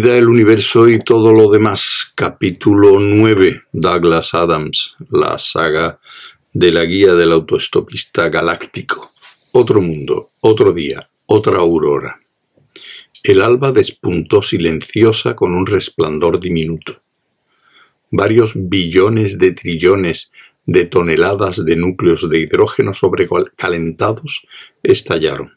vida, el universo y todo lo demás. Capítulo 9. Douglas Adams. La saga de la guía del autoestopista galáctico. Otro mundo, otro día, otra aurora. El alba despuntó silenciosa con un resplandor diminuto. Varios billones de trillones de toneladas de núcleos de hidrógeno sobrecalentados estallaron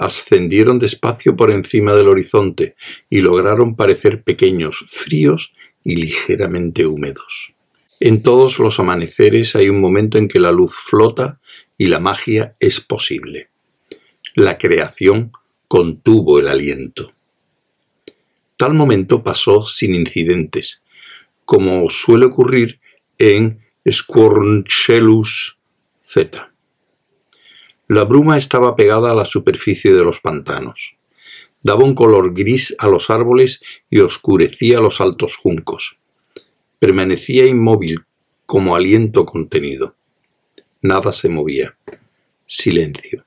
ascendieron despacio por encima del horizonte y lograron parecer pequeños, fríos y ligeramente húmedos. En todos los amaneceres hay un momento en que la luz flota y la magia es posible. La creación contuvo el aliento. Tal momento pasó sin incidentes, como suele ocurrir en Squornchelus Z. La bruma estaba pegada a la superficie de los pantanos. Daba un color gris a los árboles y oscurecía los altos juncos. Permanecía inmóvil, como aliento contenido. Nada se movía. Silencio.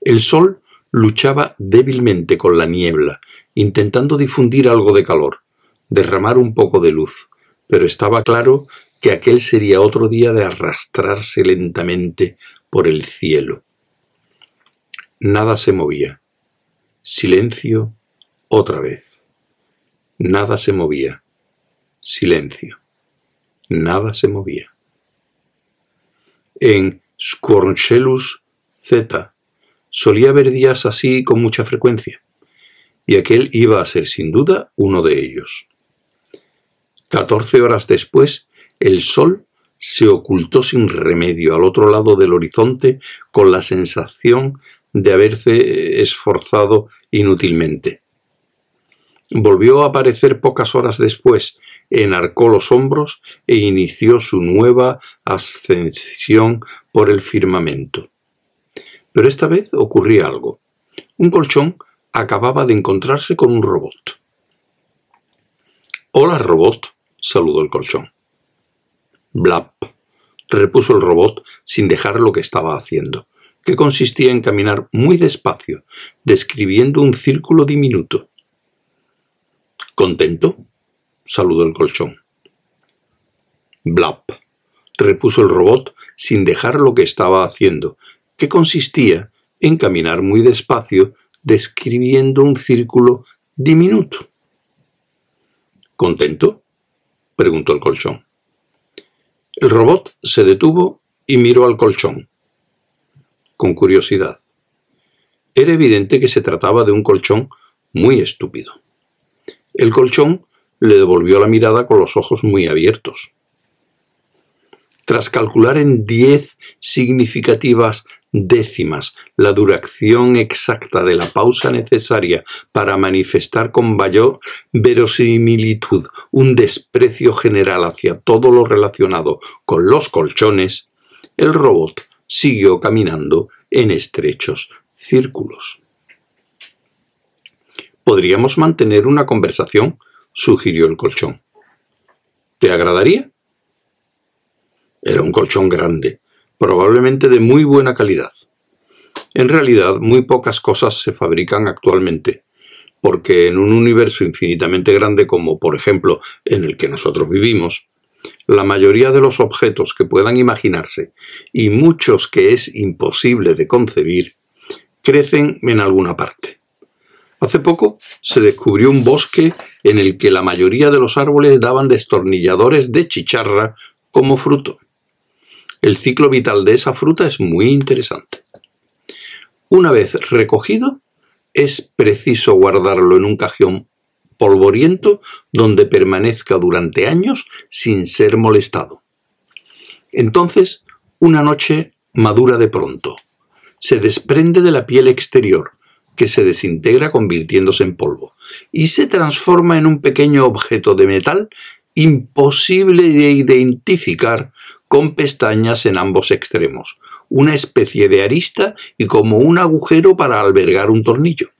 El sol luchaba débilmente con la niebla, intentando difundir algo de calor, derramar un poco de luz, pero estaba claro que aquel sería otro día de arrastrarse lentamente por el cielo. Nada se movía. Silencio otra vez. Nada se movía. Silencio. Nada se movía. En Scornchelus Z solía haber días así con mucha frecuencia, y aquel iba a ser sin duda uno de ellos. Catorce horas después, el sol se ocultó sin remedio al otro lado del horizonte con la sensación de haberse esforzado inútilmente. Volvió a aparecer pocas horas después, enarcó los hombros e inició su nueva ascensión por el firmamento. Pero esta vez ocurría algo. Un colchón acababa de encontrarse con un robot. Hola, robot, saludó el colchón. Blap, repuso el robot sin dejar lo que estaba haciendo, que consistía en caminar muy despacio, describiendo un círculo diminuto. ¿Contento? saludó el colchón. Blap, repuso el robot sin dejar lo que estaba haciendo, que consistía en caminar muy despacio, describiendo un círculo diminuto. ¿Contento? preguntó el colchón. El robot se detuvo y miró al colchón, con curiosidad. Era evidente que se trataba de un colchón muy estúpido. El colchón le devolvió la mirada con los ojos muy abiertos. Tras calcular en diez significativas décimas la duración exacta de la pausa necesaria para manifestar con mayor verosimilitud un desprecio general hacia todo lo relacionado con los colchones, el robot siguió caminando en estrechos círculos. Podríamos mantener una conversación, sugirió el colchón. ¿Te agradaría? Era un colchón grande, probablemente de muy buena calidad. En realidad, muy pocas cosas se fabrican actualmente, porque en un universo infinitamente grande como, por ejemplo, en el que nosotros vivimos, la mayoría de los objetos que puedan imaginarse, y muchos que es imposible de concebir, crecen en alguna parte. Hace poco se descubrió un bosque en el que la mayoría de los árboles daban destornilladores de chicharra como fruto. El ciclo vital de esa fruta es muy interesante. Una vez recogido, es preciso guardarlo en un cajón polvoriento donde permanezca durante años sin ser molestado. Entonces, una noche madura de pronto. Se desprende de la piel exterior, que se desintegra convirtiéndose en polvo, y se transforma en un pequeño objeto de metal imposible de identificar con pestañas en ambos extremos, una especie de arista y como un agujero para albergar un tornillo.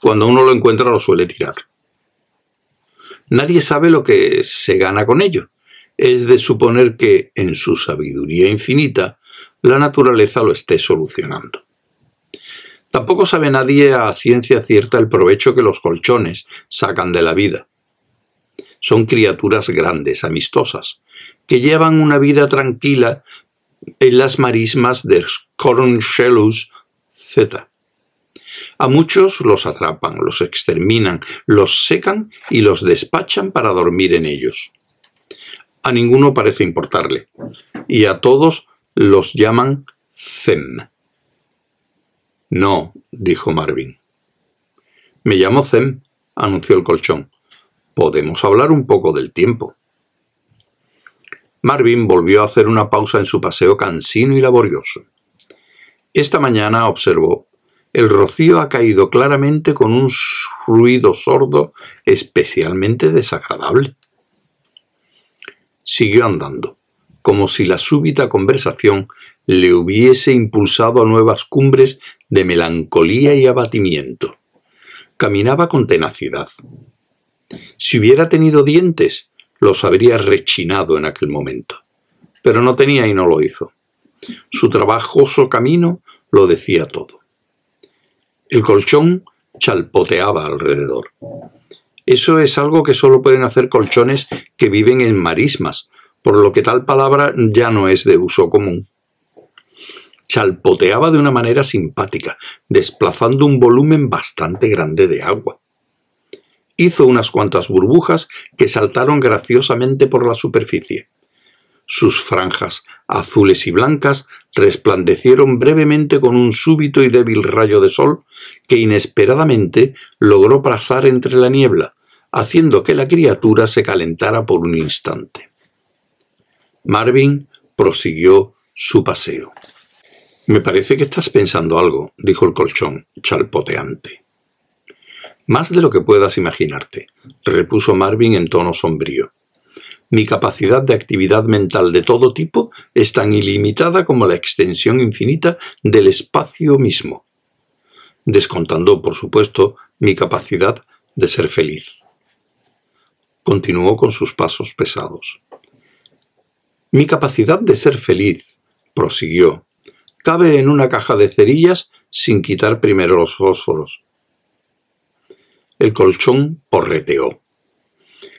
Cuando uno lo encuentra lo suele tirar. Nadie sabe lo que se gana con ello. Es de suponer que, en su sabiduría infinita, la naturaleza lo esté solucionando. Tampoco sabe nadie a ciencia cierta el provecho que los colchones sacan de la vida. Son criaturas grandes, amistosas, que llevan una vida tranquila en las marismas de Scornshellus Z. A muchos los atrapan, los exterminan, los secan y los despachan para dormir en ellos. A ninguno parece importarle, y a todos los llaman Zem. No, dijo Marvin. Me llamo Zem, anunció el colchón. Podemos hablar un poco del tiempo. Marvin volvió a hacer una pausa en su paseo cansino y laborioso. Esta mañana observó el rocío ha caído claramente con un ruido sordo especialmente desagradable. Siguió andando, como si la súbita conversación le hubiese impulsado a nuevas cumbres de melancolía y abatimiento. Caminaba con tenacidad. Si hubiera tenido dientes, los habría rechinado en aquel momento. Pero no tenía y no lo hizo. Su trabajoso camino lo decía todo. El colchón chalpoteaba alrededor. Eso es algo que solo pueden hacer colchones que viven en marismas, por lo que tal palabra ya no es de uso común. Chalpoteaba de una manera simpática, desplazando un volumen bastante grande de agua. Hizo unas cuantas burbujas que saltaron graciosamente por la superficie. Sus franjas azules y blancas resplandecieron brevemente con un súbito y débil rayo de sol que inesperadamente logró pasar entre la niebla, haciendo que la criatura se calentara por un instante. Marvin prosiguió su paseo. Me parece que estás pensando algo, dijo el colchón, chalpoteante. Más de lo que puedas imaginarte, repuso Marvin en tono sombrío. Mi capacidad de actividad mental de todo tipo es tan ilimitada como la extensión infinita del espacio mismo, descontando, por supuesto, mi capacidad de ser feliz. Continuó con sus pasos pesados. Mi capacidad de ser feliz, prosiguió, cabe en una caja de cerillas sin quitar primero los fósforos. El colchón porreteó.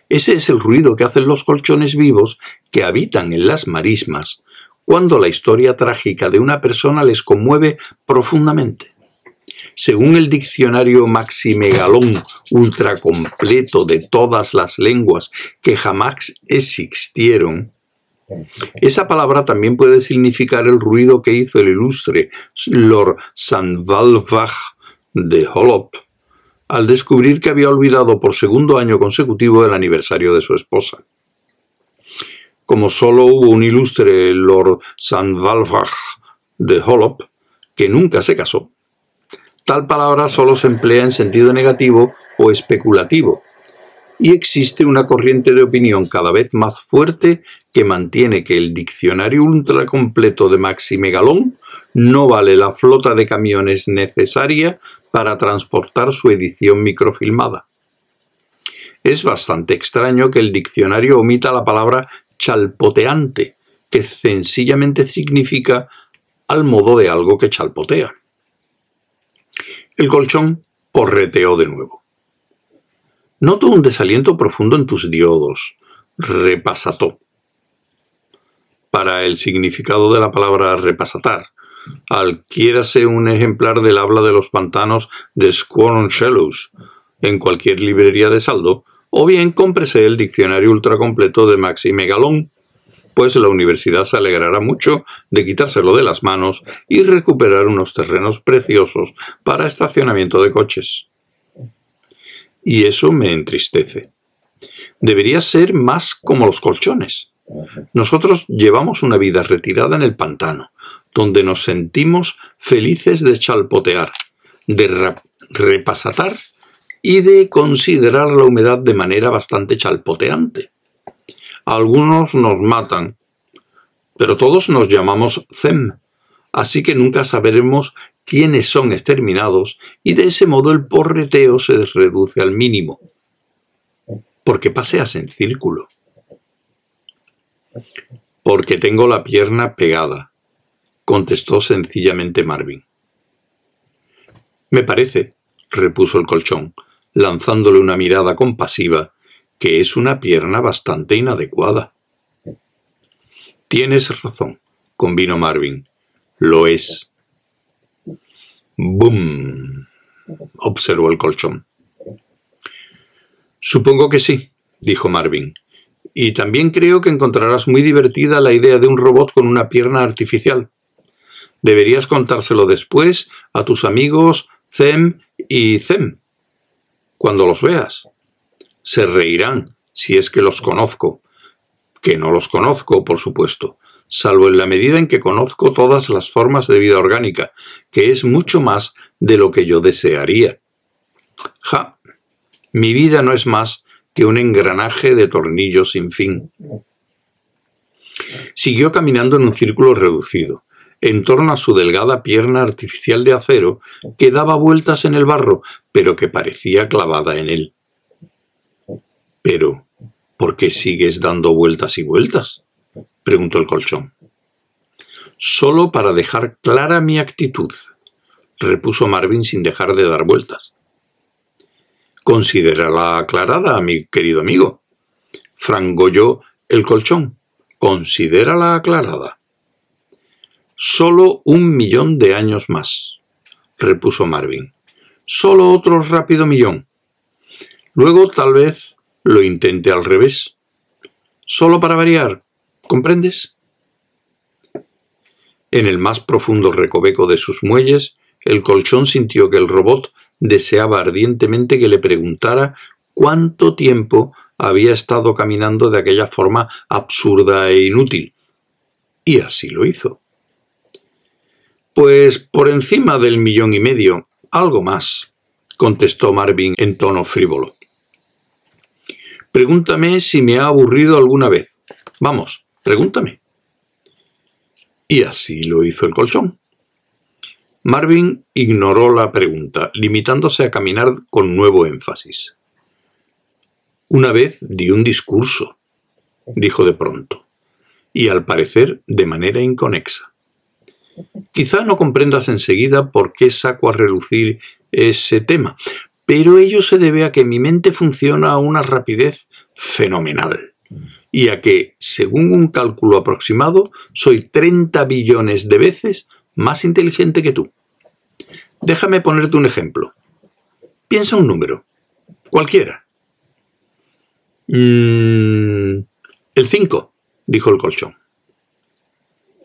Ese es el ruido que hacen los colchones vivos que habitan en las marismas cuando la historia trágica de una persona les conmueve profundamente. Según el diccionario Maximegalón ultra completo de todas las lenguas que jamás existieron, esa palabra también puede significar el ruido que hizo el ilustre Lord Sandvalvach de Holop al descubrir que había olvidado por segundo año consecutivo el aniversario de su esposa. Como solo hubo un ilustre Lord Sandvalvach de Holop, que nunca se casó, tal palabra solo se emplea en sentido negativo o especulativo, y existe una corriente de opinión cada vez más fuerte que mantiene que el diccionario ultracompleto de Maximegalón no vale la flota de camiones necesaria para transportar su edición microfilmada. Es bastante extraño que el diccionario omita la palabra chalpoteante, que sencillamente significa al modo de algo que chalpotea. El colchón porreteó de nuevo. Noto un desaliento profundo en tus diodos, repasató. Para el significado de la palabra repasatar, Adquiérase un ejemplar del habla de los pantanos de Squornshellows en cualquier librería de saldo, o bien cómprese el diccionario ultracompleto de Maxi Megalón, pues la universidad se alegrará mucho de quitárselo de las manos y recuperar unos terrenos preciosos para estacionamiento de coches. Y eso me entristece. Debería ser más como los colchones. Nosotros llevamos una vida retirada en el pantano, donde nos sentimos felices de chalpotear, de repasatar y de considerar la humedad de manera bastante chalpoteante. Algunos nos matan, pero todos nos llamamos Zem, así que nunca sabremos quiénes son exterminados y de ese modo el porreteo se reduce al mínimo, porque paseas en círculo. Porque tengo la pierna pegada, contestó sencillamente Marvin. Me parece, repuso el colchón, lanzándole una mirada compasiva, que es una pierna bastante inadecuada. Tienes razón, convino Marvin. Lo es. ¡Bum! observó el colchón. Supongo que sí, dijo Marvin. Y también creo que encontrarás muy divertida la idea de un robot con una pierna artificial. Deberías contárselo después a tus amigos Zem y Zem, cuando los veas. Se reirán, si es que los conozco. Que no los conozco, por supuesto, salvo en la medida en que conozco todas las formas de vida orgánica, que es mucho más de lo que yo desearía. Ja, mi vida no es más que un engranaje de tornillos sin fin. Siguió caminando en un círculo reducido, en torno a su delgada pierna artificial de acero que daba vueltas en el barro, pero que parecía clavada en él. Pero, ¿por qué sigues dando vueltas y vueltas? preguntó el colchón. Solo para dejar clara mi actitud, repuso Marvin sin dejar de dar vueltas. Considérala aclarada, mi querido amigo. Frangolló el colchón. Considérala aclarada. Solo un millón de años más, repuso Marvin. Solo otro rápido millón. Luego tal vez lo intente al revés. Solo para variar, ¿comprendes? En el más profundo recoveco de sus muelles, el colchón sintió que el robot deseaba ardientemente que le preguntara cuánto tiempo había estado caminando de aquella forma absurda e inútil. Y así lo hizo. Pues por encima del millón y medio, algo más, contestó Marvin en tono frívolo. Pregúntame si me ha aburrido alguna vez. Vamos, pregúntame. Y así lo hizo el colchón. Marvin ignoró la pregunta, limitándose a caminar con nuevo énfasis. Una vez di un discurso, dijo de pronto, y al parecer de manera inconexa. Quizá no comprendas enseguida por qué saco a relucir ese tema, pero ello se debe a que mi mente funciona a una rapidez fenomenal y a que, según un cálculo aproximado, soy 30 billones de veces más inteligente que tú. Déjame ponerte un ejemplo. Piensa un número, cualquiera. Mm, el 5, dijo el colchón.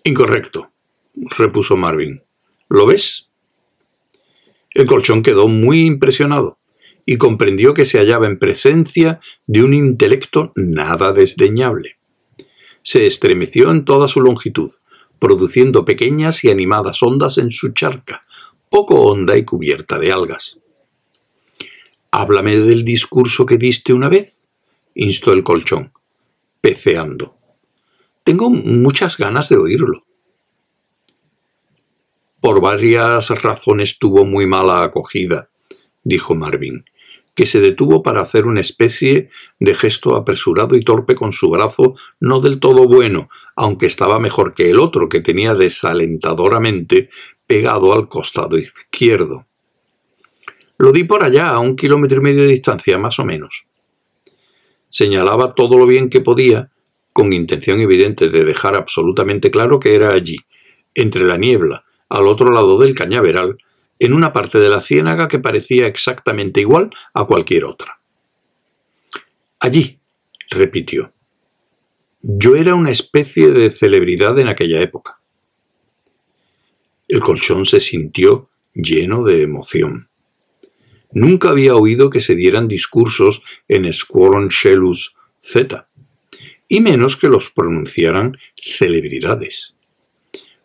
Incorrecto, repuso Marvin. ¿Lo ves? El colchón quedó muy impresionado y comprendió que se hallaba en presencia de un intelecto nada desdeñable. Se estremeció en toda su longitud, produciendo pequeñas y animadas ondas en su charca, poco honda y cubierta de algas. Háblame del discurso que diste una vez, instó el colchón, peceando. Tengo muchas ganas de oírlo. Por varias razones tuvo muy mala acogida, dijo Marvin, que se detuvo para hacer una especie de gesto apresurado y torpe con su brazo no del todo bueno, aunque estaba mejor que el otro, que tenía desalentadoramente pegado al costado izquierdo. Lo di por allá, a un kilómetro y medio de distancia, más o menos. Señalaba todo lo bien que podía, con intención evidente de dejar absolutamente claro que era allí, entre la niebla, al otro lado del cañaveral, en una parte de la ciénaga que parecía exactamente igual a cualquier otra. Allí, repitió. Yo era una especie de celebridad en aquella época. El colchón se sintió lleno de emoción. Nunca había oído que se dieran discursos en Squaron Shellus Z, y menos que los pronunciaran celebridades.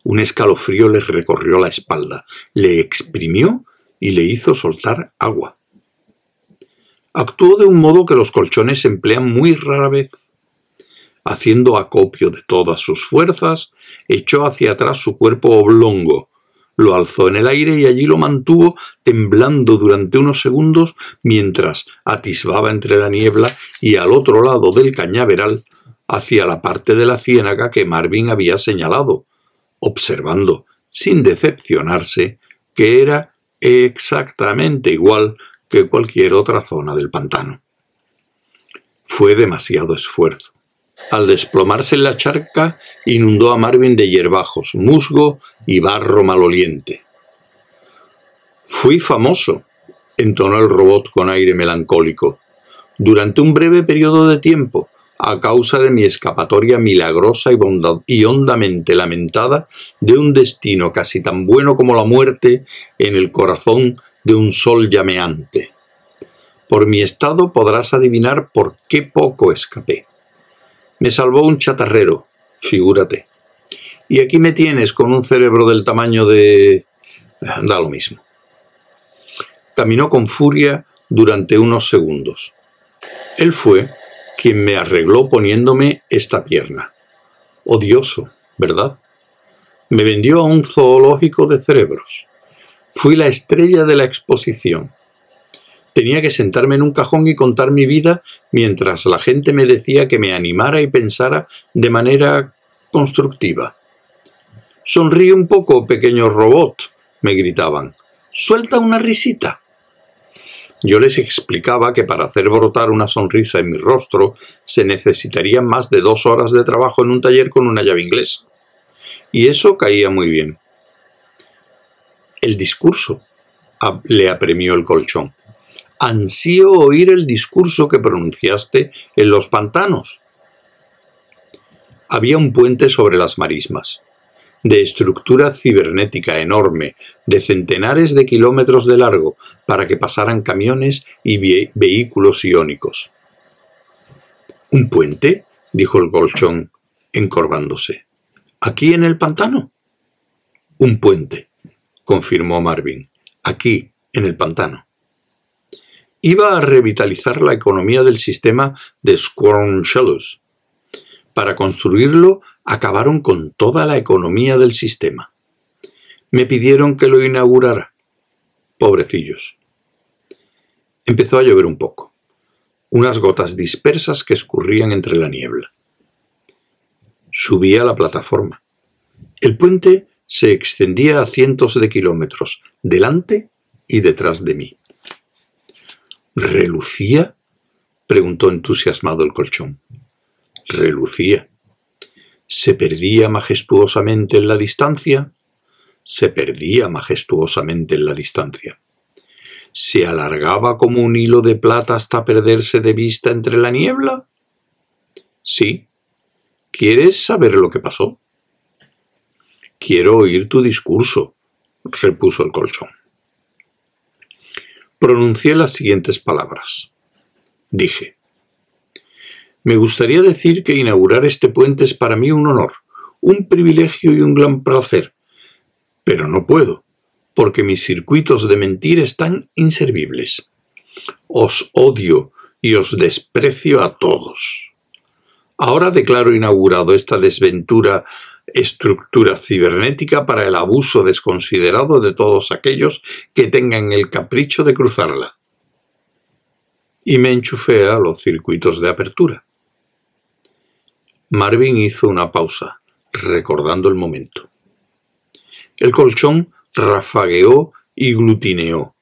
Un escalofrío le recorrió la espalda, le exprimió y le hizo soltar agua. Actuó de un modo que los colchones emplean muy rara vez. Haciendo acopio de todas sus fuerzas, echó hacia atrás su cuerpo oblongo, lo alzó en el aire y allí lo mantuvo temblando durante unos segundos mientras atisbaba entre la niebla y al otro lado del cañaveral hacia la parte de la ciénaga que Marvin había señalado, observando, sin decepcionarse, que era exactamente igual que cualquier otra zona del pantano. Fue demasiado esfuerzo. Al desplomarse en la charca, inundó a Marvin de hierbajos, musgo y barro maloliente. Fui famoso, entonó el robot con aire melancólico, durante un breve periodo de tiempo, a causa de mi escapatoria milagrosa y, hondamente lamentada de un destino casi tan bueno como la muerte en el corazón de un sol llameante. Por mi estado podrás adivinar por qué poco escapé. Me salvó un chatarrero, figúrate. Y aquí me tienes con un cerebro del tamaño de... da lo mismo. Caminó con furia durante unos segundos. Él fue quien me arregló poniéndome esta pierna. Odioso, ¿verdad? Me vendió a un zoológico de cerebros. Fui la estrella de la exposición. Tenía que sentarme en un cajón y contar mi vida mientras la gente me decía que me animara y pensara de manera constructiva. Sonríe un poco, pequeño robot, me gritaban. Suelta una risita. Yo les explicaba que para hacer brotar una sonrisa en mi rostro se necesitarían más de dos horas de trabajo en un taller con una llave inglesa. Y eso caía muy bien. El discurso, le apremió el colchón. Ansío oír el discurso que pronunciaste en los pantanos. Había un puente sobre las marismas de estructura cibernética enorme, de centenares de kilómetros de largo, para que pasaran camiones y vehículos iónicos. ¿Un puente? dijo el colchón, encorvándose. ¿Aquí en el pantano? Un puente, confirmó Marvin. Aquí, en el pantano. Iba a revitalizar la economía del sistema de Squarnshallows. Para construirlo acabaron con toda la economía del sistema. Me pidieron que lo inaugurara. Pobrecillos. Empezó a llover un poco, unas gotas dispersas que escurrían entre la niebla. Subí a la plataforma. El puente se extendía a cientos de kilómetros, delante y detrás de mí. ¿Relucía? preguntó entusiasmado el colchón. Relucía. ¿Se perdía majestuosamente en la distancia? Se perdía majestuosamente en la distancia. ¿Se alargaba como un hilo de plata hasta perderse de vista entre la niebla? Sí. ¿Quieres saber lo que pasó? Quiero oír tu discurso, repuso el colchón. Pronuncié las siguientes palabras. Dije, me gustaría decir que inaugurar este puente es para mí un honor, un privilegio y un gran placer. Pero no puedo, porque mis circuitos de mentir están inservibles. Os odio y os desprecio a todos. Ahora declaro inaugurado esta desventura estructura cibernética para el abuso desconsiderado de todos aquellos que tengan el capricho de cruzarla. Y me enchufé a los circuitos de apertura. Marvin hizo una pausa, recordando el momento. El colchón rafagueó y glutineó,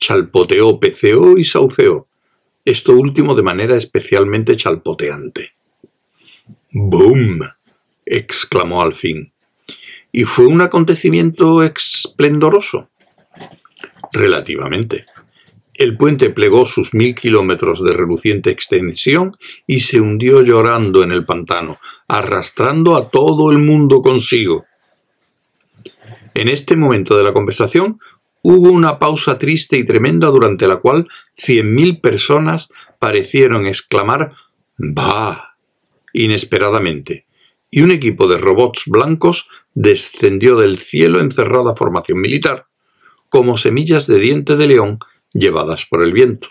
chalpoteó, peceó y sauceó, esto último de manera especialmente chalpoteante. ¡Boom! exclamó al fin. ¿Y fue un acontecimiento esplendoroso? Relativamente. El puente plegó sus mil kilómetros de reluciente extensión y se hundió llorando en el pantano, arrastrando a todo el mundo consigo. En este momento de la conversación hubo una pausa triste y tremenda durante la cual cien mil personas parecieron exclamar ¡Bah! inesperadamente, y un equipo de robots blancos descendió del cielo en cerrada formación militar, como semillas de diente de león llevadas por el viento.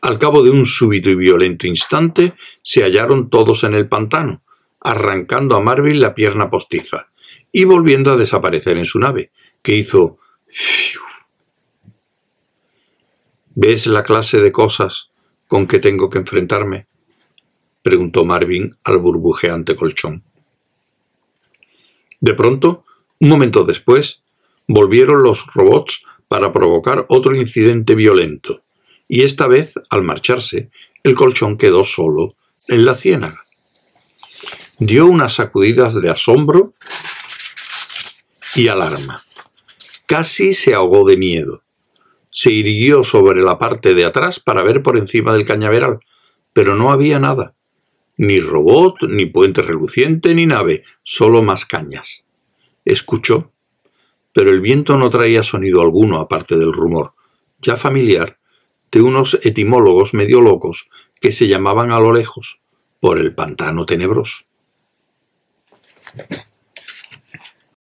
Al cabo de un súbito y violento instante, se hallaron todos en el pantano, arrancando a Marvin la pierna postiza y volviendo a desaparecer en su nave, que hizo ¿Ves la clase de cosas con que tengo que enfrentarme? preguntó Marvin al burbujeante colchón. De pronto, un momento después, volvieron los robots para provocar otro incidente violento, y esta vez, al marcharse, el colchón quedó solo en la ciénaga. Dio unas sacudidas de asombro y alarma. Casi se ahogó de miedo. Se irguió sobre la parte de atrás para ver por encima del cañaveral, pero no había nada. Ni robot, ni puente reluciente, ni nave, solo más cañas. Escuchó, pero el viento no traía sonido alguno aparte del rumor, ya familiar, de unos etimólogos medio locos que se llamaban a lo lejos, por el pantano tenebroso.